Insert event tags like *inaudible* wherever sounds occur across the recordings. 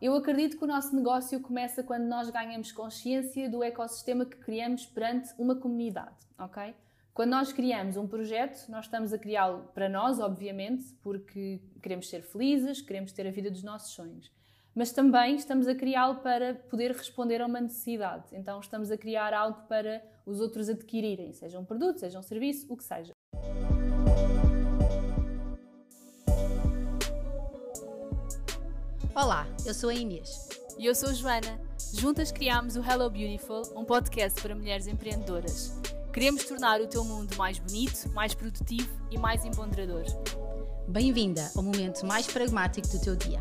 eu acredito que o nosso negócio começa quando nós ganhamos consciência do ecossistema que criamos perante uma comunidade, ok? Quando nós criamos um projeto, nós estamos a criá-lo para nós, obviamente, porque queremos ser felizes, queremos ter a vida dos nossos sonhos. Mas também estamos a criá-lo para poder responder a uma necessidade. Então, estamos a criar algo para os outros adquirirem, seja um produto, seja um serviço, o que seja. Olá, eu sou a Inês. E eu sou a Joana. Juntas criámos o Hello Beautiful, um podcast para mulheres empreendedoras. Queremos tornar o teu mundo mais bonito, mais produtivo e mais empoderador. Bem-vinda ao momento mais pragmático do teu dia.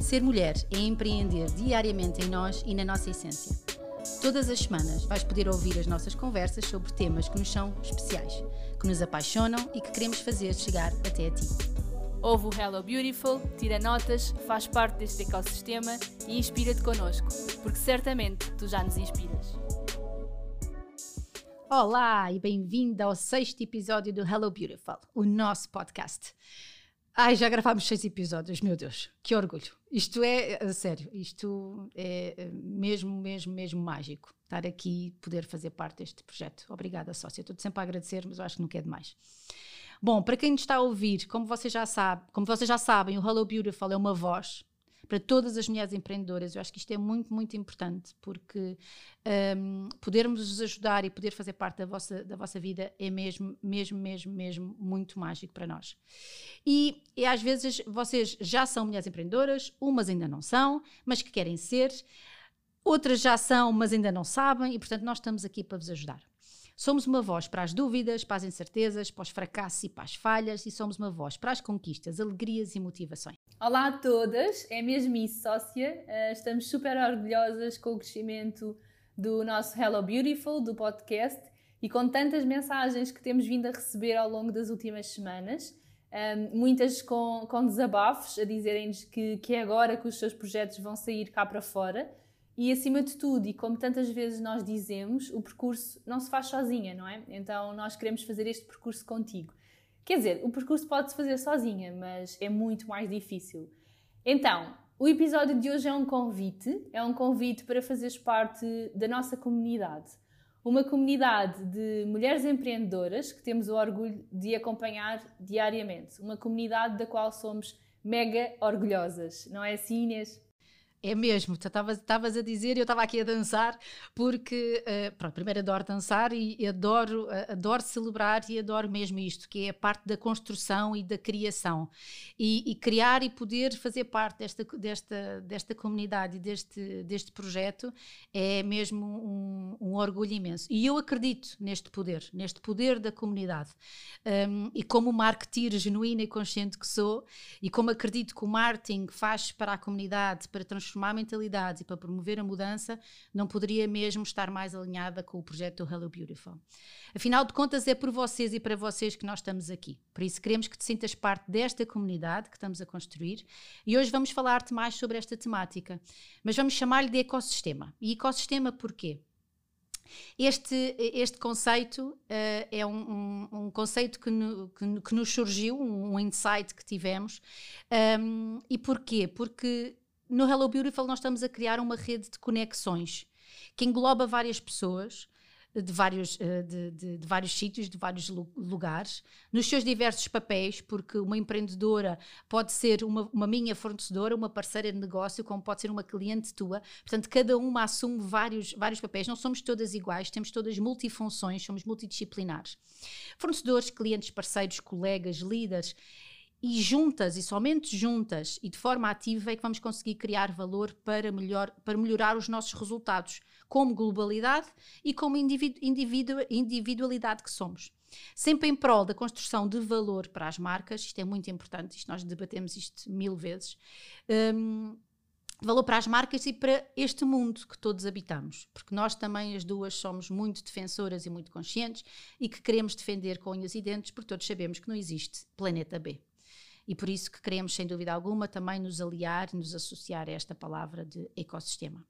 Ser mulher é empreender diariamente em nós e na nossa essência. Todas as semanas vais poder ouvir as nossas conversas sobre temas que nos são especiais, que nos apaixonam e que queremos fazer chegar até a ti. Ouve o Hello Beautiful, tira notas, faz parte deste ecossistema e inspira-te connosco, porque certamente tu já nos inspiras. Olá e bem-vinda ao sexto episódio do Hello Beautiful, o nosso podcast. Ai, já gravámos seis episódios, meu Deus, que orgulho. Isto é, sério, isto é mesmo, mesmo, mesmo mágico. Estar aqui, poder fazer parte deste projeto. Obrigada, sócia. Estou sempre a agradecer, mas eu acho que não quer demais. Bom, para quem está a ouvir, como vocês já sabem, como vocês já sabem, o Hello Beautiful é uma voz para todas as mulheres empreendedoras. Eu acho que isto é muito, muito importante, porque um, podermos vos ajudar e poder fazer parte da vossa, da vossa vida é mesmo, mesmo, mesmo, mesmo muito mágico para nós. E, e às vezes vocês já são mulheres empreendedoras, umas ainda não são, mas que querem ser, outras já são, mas ainda não sabem, e portanto nós estamos aqui para vos ajudar. Somos uma voz para as dúvidas, para as incertezas, para os fracassos e para as falhas, e somos uma voz para as conquistas, alegrias e motivações. Olá a todas, é mesmo isso, sócia. Uh, estamos super orgulhosas com o crescimento do nosso Hello Beautiful, do podcast, e com tantas mensagens que temos vindo a receber ao longo das últimas semanas. Um, ehm, muitas com, com desabafos a dizerem-nos que, que é agora que os seus projetos vão sair cá para fora e acima de tudo, e como tantas vezes nós dizemos, o percurso não se faz sozinha, não é? Então nós queremos fazer este percurso contigo. Quer dizer, o percurso pode-se fazer sozinha, mas é muito mais difícil. Então, o episódio de hoje é um convite, é um convite para fazeres parte da nossa comunidade. Uma comunidade de mulheres empreendedoras que temos o orgulho de acompanhar diariamente. Uma comunidade da qual somos mega orgulhosas, não é assim, Inês? É mesmo, estavas a dizer e eu estava aqui a dançar, porque, uh, pronto, primeiro adoro dançar e adoro, uh, adoro celebrar e adoro mesmo isto, que é a parte da construção e da criação. E, e criar e poder fazer parte desta, desta, desta comunidade e deste, deste projeto é mesmo um, um, orgulho imenso. E eu acredito neste poder, neste poder da comunidade. Um, e como marketeer genuína e consciente que sou, e como acredito que o marketing faz para a comunidade, para transformar transformar mentalidades e para promover a mudança, não poderia mesmo estar mais alinhada com o projeto do Hello Beautiful. Afinal de contas, é por vocês e para vocês que nós estamos aqui. Por isso, queremos que te sintas parte desta comunidade que estamos a construir e hoje vamos falar-te mais sobre esta temática. Mas vamos chamar-lhe de ecossistema. E ecossistema porquê? Este, este conceito uh, é um, um, um, conceito que, no, que, que, nos surgiu, um, insight que tivemos. Um, e porquê? Porque no Hello Beautiful nós estamos a criar uma rede de conexões que engloba várias pessoas de vários, eh, de, de, de, vários sítios, de vários lugares, nos seus diversos papéis, porque uma empreendedora pode ser uma, uma minha fornecedora, uma parceira de negócio, como pode ser uma cliente tua. Portanto, cada uma assume vários, vários papéis. Não somos todas iguais, temos todas multifunções, somos multidisciplinares. Fornecedores, clientes, parceiros, colegas, líderes e juntas, e somente juntas e de forma ativa, é que vamos conseguir criar valor para, melhor, para melhorar os nossos resultados, como globalidade e como individu, individu, individualidade que somos. Sempre em prol da construção de valor para as marcas, isto é muito importante, isto nós debatemos isto mil vezes. Um, valor para as marcas e para este mundo que todos habitamos, porque nós também as duas somos muito defensoras e muito conscientes e que queremos defender com unhas e dentes, porque todos sabemos que não existe planeta B e por isso que queremos, sem dúvida alguma, também nos aliar, nos associar a esta palavra de ecossistema.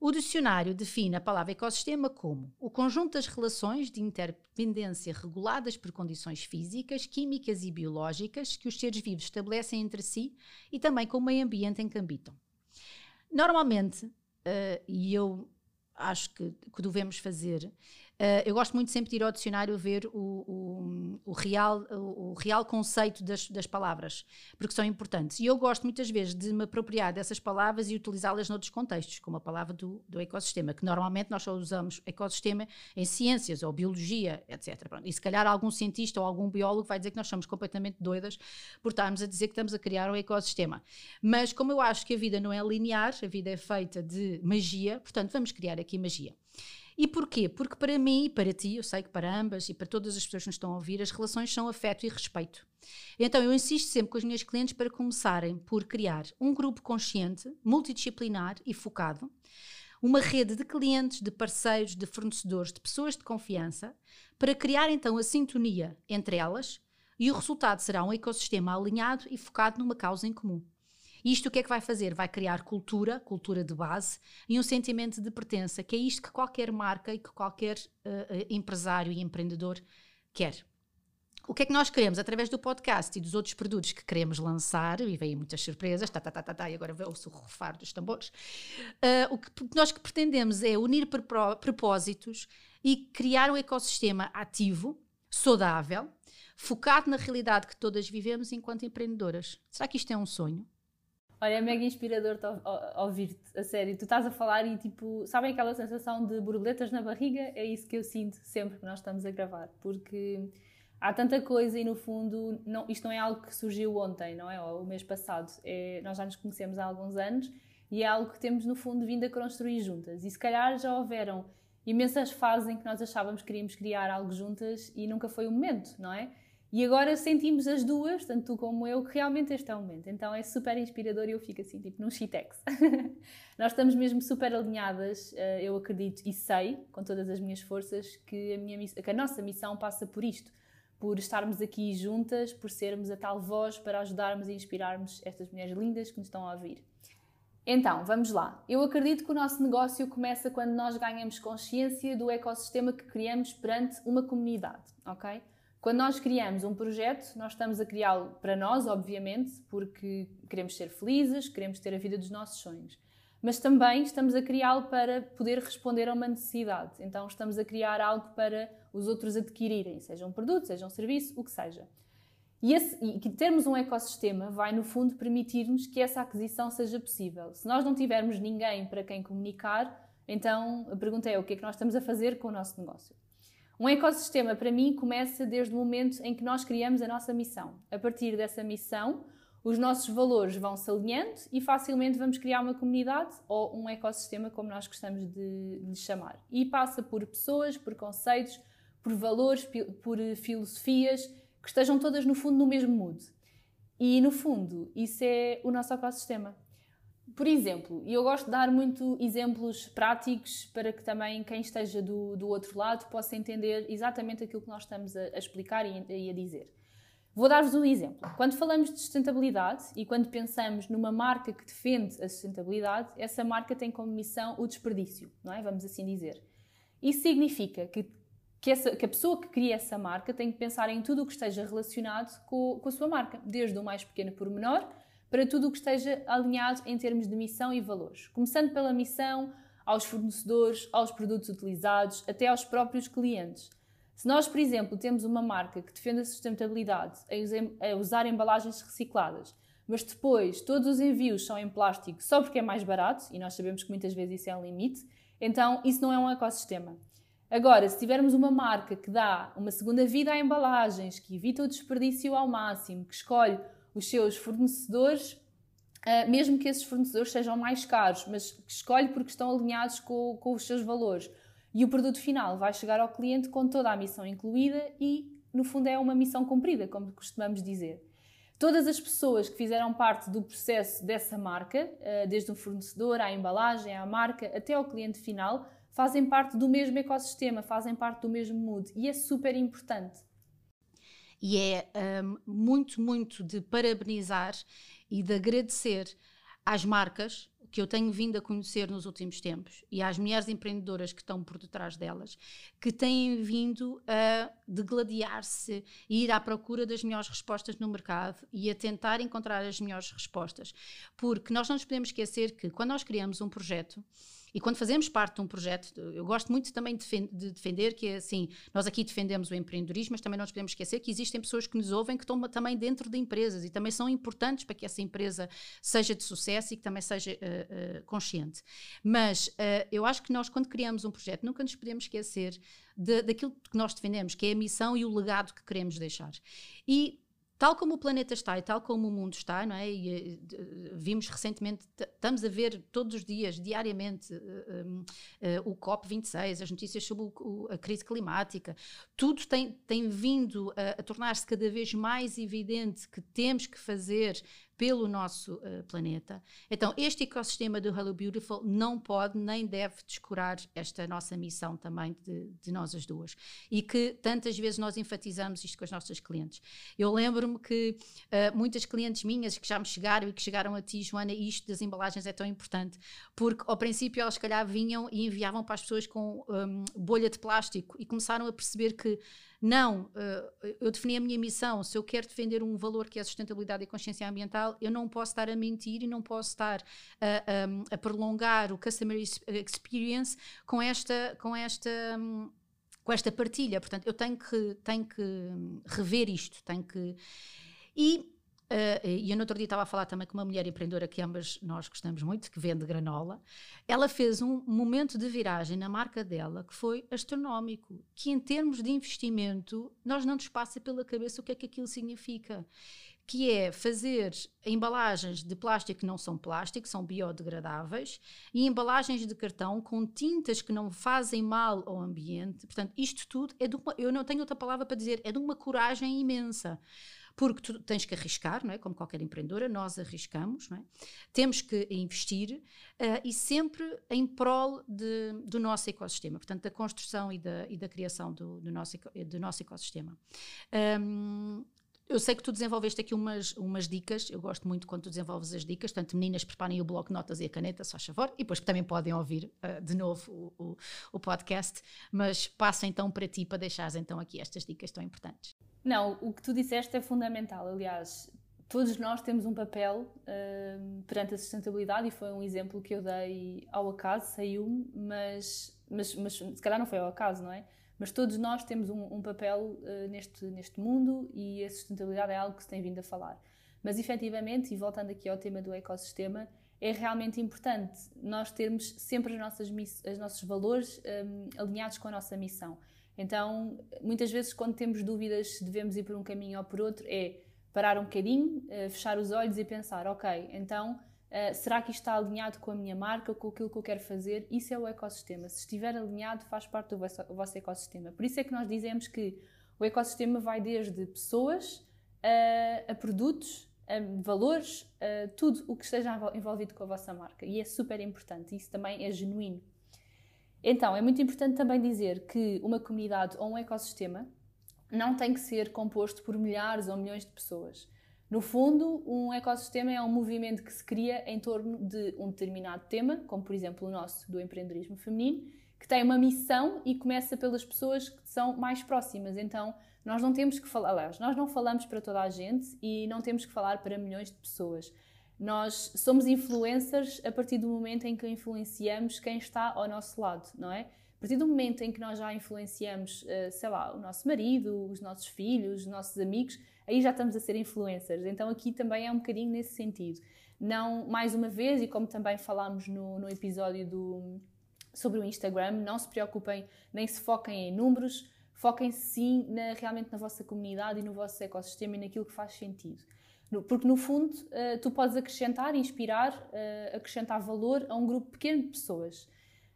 O dicionário define a palavra ecossistema como o conjunto das relações de interdependência reguladas por condições físicas, químicas e biológicas que os seres vivos estabelecem entre si e também com o meio ambiente em que habitam. Normalmente, uh, e eu acho que, que devemos fazer, Uh, eu gosto muito sempre de ir ao dicionário ver o, o, o real, o, o, real conceito das, das, palavras, porque são importantes. E eu gosto muitas vezes de me apropriar dessas palavras e utilizá-las noutros contextos, como a palavra do, do, ecossistema, que normalmente nós só usamos ecossistema em ciências ou biologia, etc. Pronto. E se calhar algum cientista ou algum biólogo vai dizer que nós somos completamente doidas por estarmos a dizer que estamos a criar um ecossistema. Mas como eu acho que a vida não é linear, a vida é feita de magia, portanto vamos criar aqui magia. E porquê? Porque para mim e para ti, eu sei que para ambas e para todas as pessoas que nos estão a ouvir, as relações são afeto e respeito. Então eu insisto sempre com os meus clientes para começarem por criar um grupo consciente, multidisciplinar e focado, uma rede de clientes, de parceiros, de fornecedores, de pessoas de confiança, para criar então a sintonia entre elas e o resultado será um ecossistema alinhado e focado numa causa em comum. Isto o que é que vai fazer? Vai criar cultura, cultura de base e um sentimento de pertença, que é isto que qualquer marca e que qualquer uh, empresário e empreendedor quer. O que é que nós queremos através do podcast e dos outros produtos que queremos lançar, e vêm muitas surpresas, tá, tá, tá, tá, tá e agora ouço o rufar dos tambores. Uh, o que nós que pretendemos é unir propósitos e criar um ecossistema ativo, saudável, focado na realidade que todas vivemos enquanto empreendedoras. Será que isto é um sonho? Olha, é mega inspirador ouvir-te, a sério. Tu estás a falar e, tipo, sabem aquela sensação de borboletas na barriga? É isso que eu sinto sempre que nós estamos a gravar. Porque há tanta coisa e, no fundo, não, isto não é algo que surgiu ontem, não é? Ou o mês passado. É, nós já nos conhecemos há alguns anos e é algo que temos, no fundo, vindo a construir juntas. E se calhar já houveram imensas fases em que nós achávamos que queríamos criar algo juntas e nunca foi o momento, não é? E agora sentimos as duas, tanto tu como eu, que realmente este é o momento. Então é super inspirador e eu fico assim, tipo, num shitex. *laughs* Nós estamos mesmo super alinhadas, eh, eu acredito e sei, com todas as minhas forças, que a, minha, que a nossa missão passa por isto. Por estarmos aqui juntas, por sermos a tal voz para ajudarmos e inspirarmos estas mulheres lindas que nos estão a ouvir. Então, vamos lá. Eu acredito que o nosso negócio começa quando nós ganhamos consciência do ecossistema que criamos perante uma comunidade, ok? Quando nós criamos um projeto, nós estamos a criá-lo para nós, obviamente, porque queremos ser felizes, queremos ter a vida dos nossos sonhos. Mas também estamos a criá-lo para poder responder a uma necessidade. Então, estamos a criar algo para os outros adquirirem, seja um produto, seja um serviço, o que seja. E, esse, e termos um ecossistema vai, no fundo, permitir-nos que essa aquisição seja possível. Se nós não tivermos ninguém para quem comunicar, então a pergunta é o que é que nós estamos a fazer com o nosso negócio? Um ecossistema, para mim, começa desde o momento em que nós criamos a nossa missão. A partir dessa missão, os nossos valores vão se alinhando e facilmente vamos criar uma comunidade ou um ecossistema, como nós gostamos de, de chamar. E passa por pessoas, por conceitos, por valores, por filosofias que estejam todas, no fundo, no mesmo mood. E, no fundo, isso é o nosso ecossistema. Por exemplo, e eu gosto de dar muito exemplos práticos para que também quem esteja do, do outro lado possa entender exatamente aquilo que nós estamos a, a explicar e, e a dizer. Vou dar-vos um exemplo. Quando falamos de sustentabilidade e quando pensamos numa marca que defende a sustentabilidade, essa marca tem como missão o desperdício, não é? Vamos assim dizer. Isso significa que, que, essa, que a pessoa que cria essa marca tem que pensar em tudo o que esteja relacionado com, com a sua marca, desde o mais pequeno por menor para tudo o que esteja alinhado em termos de missão e valores. Começando pela missão, aos fornecedores, aos produtos utilizados, até aos próprios clientes. Se nós, por exemplo, temos uma marca que defende a sustentabilidade a usar embalagens recicladas, mas depois todos os envios são em plástico só porque é mais barato, e nós sabemos que muitas vezes isso é um limite, então isso não é um ecossistema. Agora, se tivermos uma marca que dá uma segunda vida a embalagens, que evita o desperdício ao máximo, que escolhe os seus fornecedores, uh, mesmo que esses fornecedores sejam mais caros, mas que escolhe porque estão alinhados com, com os seus valores. E o produto final vai chegar ao cliente com toda a missão incluída e, no fundo, é uma missão cumprida, como costumamos dizer. Todas as pessoas que fizeram parte do processo dessa marca, desde o fornecedor à embalagem, à marca, até ao cliente final, fazem parte do mesmo ecossistema, fazem parte do mesmo mood e é super importante e é um, muito, muito de parabenizar e de agradecer às marcas que eu tenho vindo a conhecer nos últimos tempos e às mulheres empreendedoras que estão por detrás delas, que têm vindo a degladiar-se e ir à procura das melhores respostas no mercado e a tentar encontrar as melhores respostas. Porque nós não nos podemos esquecer que quando nós criamos um projeto, e quando fazemos parte de um projeto, eu gosto muito também de defender que é assim, nós aqui defendemos o empreendedorismo, mas também não nos podemos esquecer que existem pessoas que nos ouvem que estão também dentro de empresas e também são importantes para que essa empresa seja de sucesso e que também seja uh, uh, consciente. Mas uh, eu acho que nós, quando criamos um projeto, nunca nos podemos esquecer de, daquilo que nós defendemos, que é a missão e o legado que queremos deixar. E tal como o planeta está e tal como o mundo está, não é? E, eh, vimos recentemente, estamos a ver todos os dias, diariamente, uh, uh, o COP26, as notícias sobre o, a crise climática, tudo tem, tem vindo a, a tornar-se cada vez mais evidente que temos que fazer pelo nosso uh, planeta. Então, este ecossistema do Hello Beautiful não pode nem deve descurar esta nossa missão também de, de nós as duas. E que tantas vezes nós enfatizamos isto com as nossas clientes. Eu lembro-me que uh, muitas clientes minhas que já me chegaram e que chegaram a ti, Joana, isto das embalagens é tão importante, porque ao princípio elas, se calhar, vinham e enviavam para as pessoas com um, bolha de plástico e começaram a perceber que não, eh, eu defini a minha missão. Se eu quero defender um valor que é a sustentabilidade e consciência ambiental, eu não posso estar a mentir e não posso estar a, a, a prolongar o customer experience com esta, com esta com esta partilha. Portanto, eu tenho que, tenho que rever isto, tenho que. E Uh, e eu no outro dia estava a falar também com uma mulher empreendedora que ambas nós gostamos muito, que vende granola. Ela fez um momento de viragem na marca dela que foi astronómico, que em termos de investimento, nós não nos passa pela cabeça o que é que aquilo significa. Que é fazer embalagens de plástico que não são plástico, são biodegradáveis, e embalagens de cartão com tintas que não fazem mal ao ambiente. Portanto, isto tudo é de uma, eu não tenho outra palavra para dizer, é de uma coragem imensa porque tu tens que arriscar, não é? Como qualquer empreendedora, nós arriscamos, não é? Temos que investir uh, e sempre em prol de, do nosso ecossistema, portanto, da construção e da, e da criação do, do, nosso, do nosso ecossistema. Um, eu sei que tu desenvolveste aqui umas, umas dicas, eu gosto muito quando tu desenvolves as dicas, portanto, meninas, preparem o bloco de notas e a caneta, só favor, e depois também podem ouvir uh, de novo o, o, o, podcast, mas passo então para ti para deixares então aqui estas dicas tão importantes. Não, o que tu disseste é fundamental. Aliás, todos nós temos um papel uh, perante a sustentabilidade e foi um exemplo que eu dei ao acaso, saiu-me, mas, mas, mas se calhar não foi ao acaso, não é? Mas todos nós temos um, um papel uh, neste, neste mundo e a sustentabilidade é algo que se tem vindo a falar. Mas efetivamente, e voltando aqui ao tema do ecossistema, é realmente importante nós termos sempre as nossas, os nossos valores um, alinhados com a nossa missão. Então, muitas vezes, quando temos dúvidas se devemos ir por um caminho ou por outro, é parar um bocadinho, eh, fechar os olhos e pensar: ok, então Uh, será que isto está alinhado com a minha marca, com aquilo que eu quero fazer? Isso é o ecossistema. Se estiver alinhado, faz parte do vosso, ecossistema. Por isso é que nós dizemos que o ecossistema vai desde pessoas a, a produtos, a valores, tudo o que esteja envolvido com a vossa marca. E é super importante. Isso também é genuíno. Então, é muito importante também dizer que uma comunidade ou um ecossistema não tem que ser composto por milhares ou milhões de pessoas. No fundo, um ecossistema é um movimento que se cria em torno de um determinado tema, como por exemplo o nosso do empreendedorismo feminino, que tem uma missão e começa pelas pessoas que são mais próximas. Então, nós não temos que falar, aliás, nós não falamos para toda a gente e não temos que falar para milhões de pessoas. Nós somos influencers a partir do momento em que influenciamos quem está ao nosso lado, não é? A partir do momento em que nós já influenciamos, eh, sei lá, o nosso marido, os nossos filhos, os nossos amigos, aí já estamos a ser influencers. Então aqui também é um bocadinho nesse sentido. Não, mais uma vez, e como também falámos no, no episódio do, sobre o Instagram, não se preocupem, nem se foquem em números, foquem-se sim na, realmente na vossa comunidade e no vosso ecossistema e naquilo que faz sentido. Porque, no fundo, uh, tu podes acrescentar, inspirar, uh, acrescentar valor a um grupo pequeno de pessoas.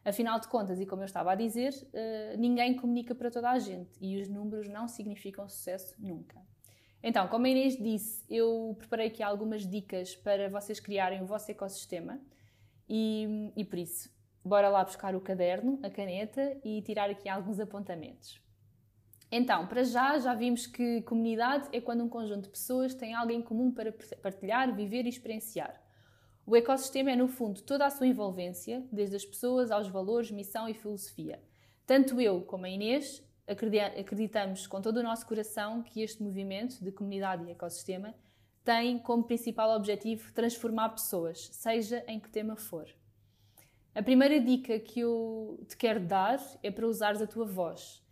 Afinal de contas, e como eu estava a dizer, uh, ninguém comunica para toda a gente e os números não significam sucesso nunca. Então, como a Inês disse, eu preparei aqui algumas dicas para vocês criarem o vosso ecossistema e, e por isso, bora lá buscar o caderno, a caneta e tirar aqui alguns apontamentos. Então, para já, já vimos que comunidade é quando um conjunto de pessoas tem algo em comum para partilhar, viver e experienciar. O ecossistema é, no fundo, toda a sua envolvência, desde as pessoas aos valores, missão e filosofia. Tanto eu como a Inês acreditamos com todo o nosso coração que este movimento de comunidade e ecossistema tem como principal objetivo transformar pessoas, seja em que tema for. A primeira dica que eu te quero dar é para usares a tua voz.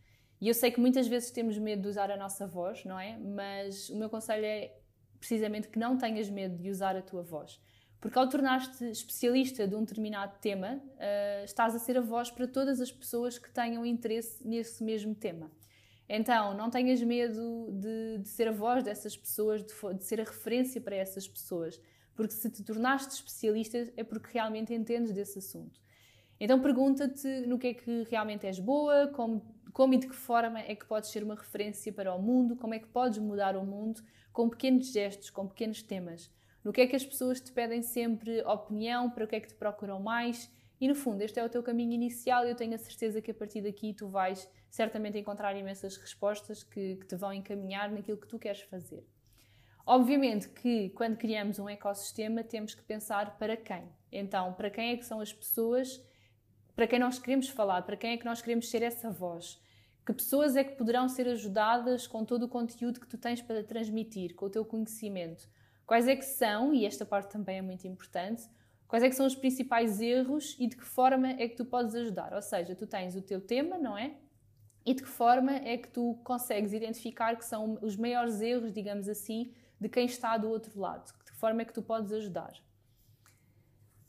E eu sei que muitas vezes temos medo de usar a nossa voz, não é? Mas o meu conselho é precisamente que não tenhas medo de usar a tua voz. Porque ao tornar-te especialista de um determinado tema, uh, estás a ser a voz para todas as pessoas que tenham interesse nesse mesmo tema. Então, não tenhas medo de, de ser a voz dessas pessoas, de, de, ser a referência para essas pessoas, porque se te tornaste especialista é porque realmente entendes desse assunto. Então, pergunta-te no que é que realmente és boa, como, como e de que forma é que podes ser uma referência para o mundo, como é que podes mudar o mundo com pequenos gestos, com pequenos temas. No que é que as pessoas te pedem sempre opinião, para o que é que te procuram mais. E no fundo, este é o teu caminho inicial e eu tenho a certeza que a partir daqui tu vais certamente encontrar imensas respostas que, que te vão encaminhar naquilo que tu queres fazer. Obviamente que quando criamos um ecossistema temos que pensar para quem. Então, para quem é que são as pessoas para quem nós queremos falar, para quem é que nós queremos ser essa voz. Que pessoas é que poderão ser ajudadas com todo o conteúdo que tu tens para transmitir, com o teu conhecimento? Quais é que são, e esta parte também é muito importante, quais é que são os principais erros e de que forma é que tu podes ajudar? Ou seja, tu tens o teu tema, não é? E de que forma é que tu consegues identificar que são os maiores erros, digamos assim, de quem está do outro lado? De que forma é que tu podes ajudar?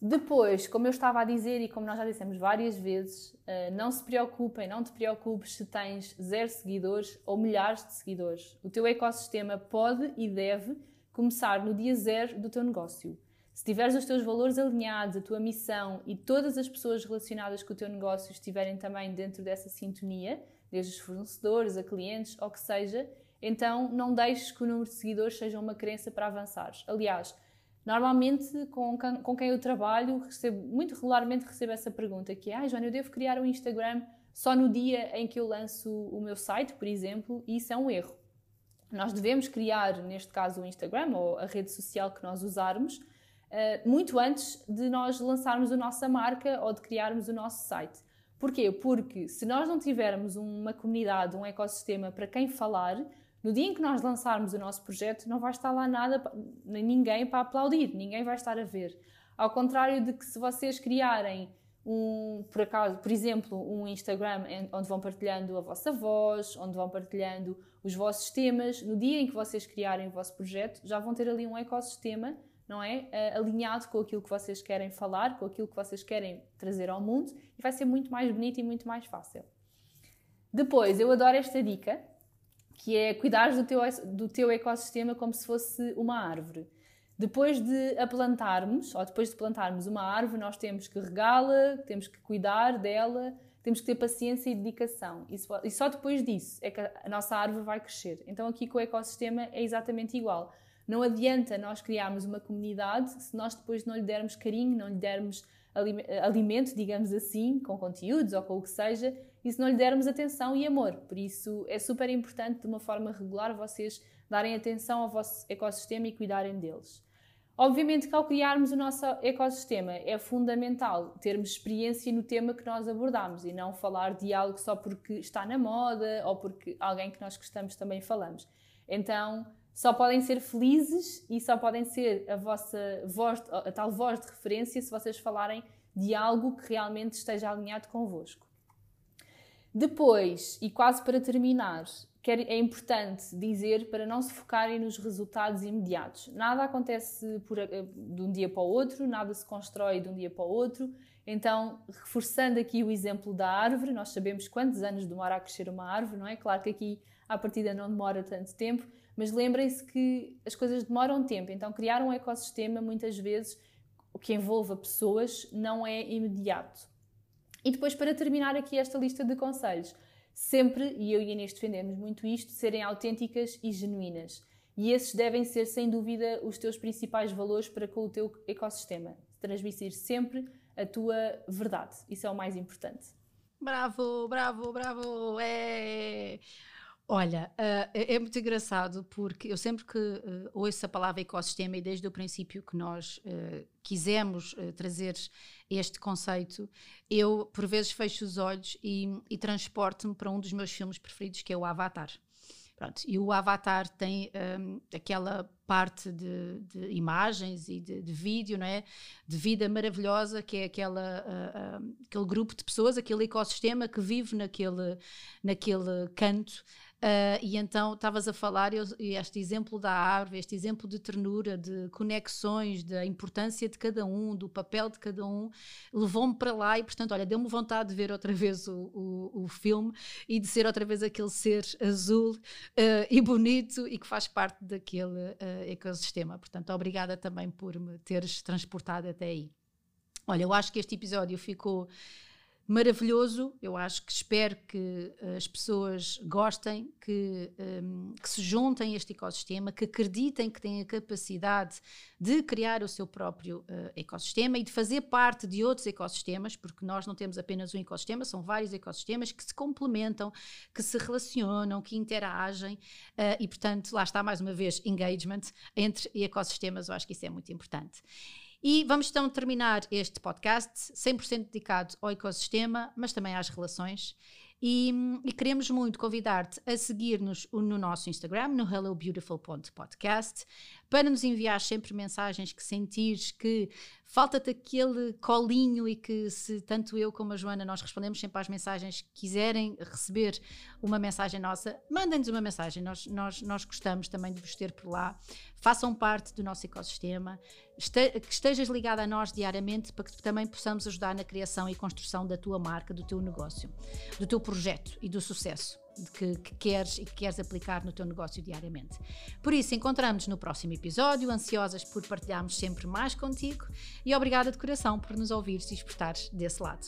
Depois, como eu estava a dizer e como nós já dissemos várias vezes, eh, não se preocupem, não te preocupes se tens zero seguidores ou milhares de seguidores. O teu ecossistema pode e deve começar no dia zero do teu negócio. Se tiveres os teus valores alinhados, a tua missão e todas as pessoas relacionadas com o teu negócio estiverem também dentro dessa sintonia, desde os fornecedores a clientes ou que seja, então não deixes que o número de seguidores seja uma crença para avançares. Aliás, Normalmente, com, com quem eu trabalho, recebo, muito regularmente recebo essa pergunta, que é, ah, Joana, eu devo criar um Instagram só no dia em que eu lanço o meu site, por exemplo, e isso é um erro. Nós devemos criar, neste caso, o Instagram ou a rede social que nós usarmos, uh, muito antes de nós lançarmos a nossa marca ou de criarmos o nosso site. Porquê? Porque se nós não tivermos uma comunidade, um ecossistema para quem falar, no dia em que nós lançarmos o nosso projeto, não vai estar lá nada, nem ninguém para aplaudir, ninguém vai estar a ver. Ao contrário de que se vocês criarem um, por acaso, por exemplo, um Instagram onde vão partilhando a vossa voz, onde vão partilhando os vossos temas, no dia em que vocês criarem o vosso projeto, já vão ter ali um ecossistema, não é? Uh, alinhado com aquilo que vocês querem falar, com aquilo que vocês querem trazer ao mundo e vai ser muito mais bonito e muito mais fácil. Depois, eu adoro esta dica, que é cuidar do teu, do teu ecossistema como se fosse uma árvore. Depois de a plantarmos, ou depois de plantarmos uma árvore, nós temos que regá-la, temos que cuidar dela, temos que ter paciência e dedicação. E só depois disso é que a nossa árvore vai crescer. Então, aqui com o ecossistema é exatamente igual. Não adianta nós criarmos uma comunidade se nós depois não lhe dermos carinho, não lhe dermos alimento, digamos assim, com conteúdos ou com o que seja, e se não lhe dermos atenção e amor. Por isso é super importante, de uma forma regular, vocês darem atenção ao vosso ecossistema e cuidarem deles. Obviamente que ao criarmos o nosso ecossistema é fundamental termos experiência no tema que nós abordamos e não falar de algo só porque está na moda ou porque alguém que nós gostamos também falamos. Então, só podem ser felizes e só podem ser a vossa voz, a tal voz de referência se vocês falarem de algo que realmente esteja alinhado convosco. Depois, e quase para terminar, é importante dizer para não se focarem nos resultados imediatos. Nada acontece por, eh, de um dia para o outro, nada se constrói de um dia para o outro. Então, reforçando aqui o exemplo da árvore, nós sabemos quantos anos demora a crescer uma árvore, não é? Claro que aqui à partida não demora tanto tempo, mas lembrem-se que as coisas demoram tempo, então criar um ecossistema muitas vezes que envolva pessoas não é imediato. E depois, para terminar aqui esta lista de conselhos, sempre, e eu e Inês defendemos muito isto, serem autênticas e genuínas. E esses devem ser, sem dúvida, os teus principais valores para com o teu ecossistema. Transmitir sempre a tua verdade. Isso é o mais importante. Bravo, bravo, bravo! É... Olha, uh, é, muito engraçado porque eu sempre que uh, ouço a palavra ecossistema e desde o princípio que nós uh, quisemos trazer este conceito, eu por vezes fecho os olhos e, e transporto-me para um dos meus filmes preferidos que é o Avatar. Pronto, e o Avatar tem um, aquela parte de, de, imagens e de, de, vídeo, não é? De vida maravilhosa, que é aquela, uh, uh, aquele grupo de pessoas, aquele ecossistema que vive naquele, naquele canto Uh, e então estavas a falar, eu, este exemplo da árvore, este exemplo de ternura, de conexões, da importância de cada um, do papel de cada um, levou-me para lá e, portanto, olha, deu-me vontade de ver outra vez o, o, o, filme e de ser outra vez aquele ser azul uh, e bonito e que faz parte daquele uh, ecossistema. Portanto, obrigada também por me teres transportado até aí. Olha, eu acho que este episódio ficou maravilhoso. Eu acho que espero que eh, as pessoas gostem, que, um, ehm, que, se juntem a este ecossistema, que acreditem que têm a capacidade de criar o seu próprio uh, ecossistema e de fazer parte de outros ecossistemas, porque nós não temos apenas um ecossistema, são vários ecossistemas que se complementam, que se relacionam, que interagem uh, e, portanto, lá está mais uma vez engagement entre ecossistemas. Eu acho que isso é muito importante. E vamos então terminar este podcast 100% dedicado ao ecossistema, mas também às relações. E, e queremos muito convidar-te a seguir-nos no nosso Instagram, no hellobeautiful.podcast, para nos enviar sempre mensagens que sentires que falta-te aquele colinho e que se tanto eu como a Joana nós respondemos sempre às mensagens, quiserem receber uma mensagem nossa, mandem-nos uma mensagem, nós, nós, nós gostamos também de vos ter por lá, façam parte do nosso ecossistema, que estejas ligada a nós diariamente para que também possamos ajudar na criação e construção da tua marca, do teu negócio, do teu projeto e do sucesso que, que, queres e que queres aplicar no teu negócio diariamente. Por isso, encontramos no próximo episódio, ansiosas por partilharmos sempre mais contigo e obrigada de coração por nos ouvires e estarem desse lado.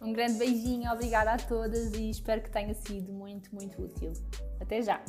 Um grande beijinho, obrigada a todas e espero que tenha sido muito, muito útil. Até já!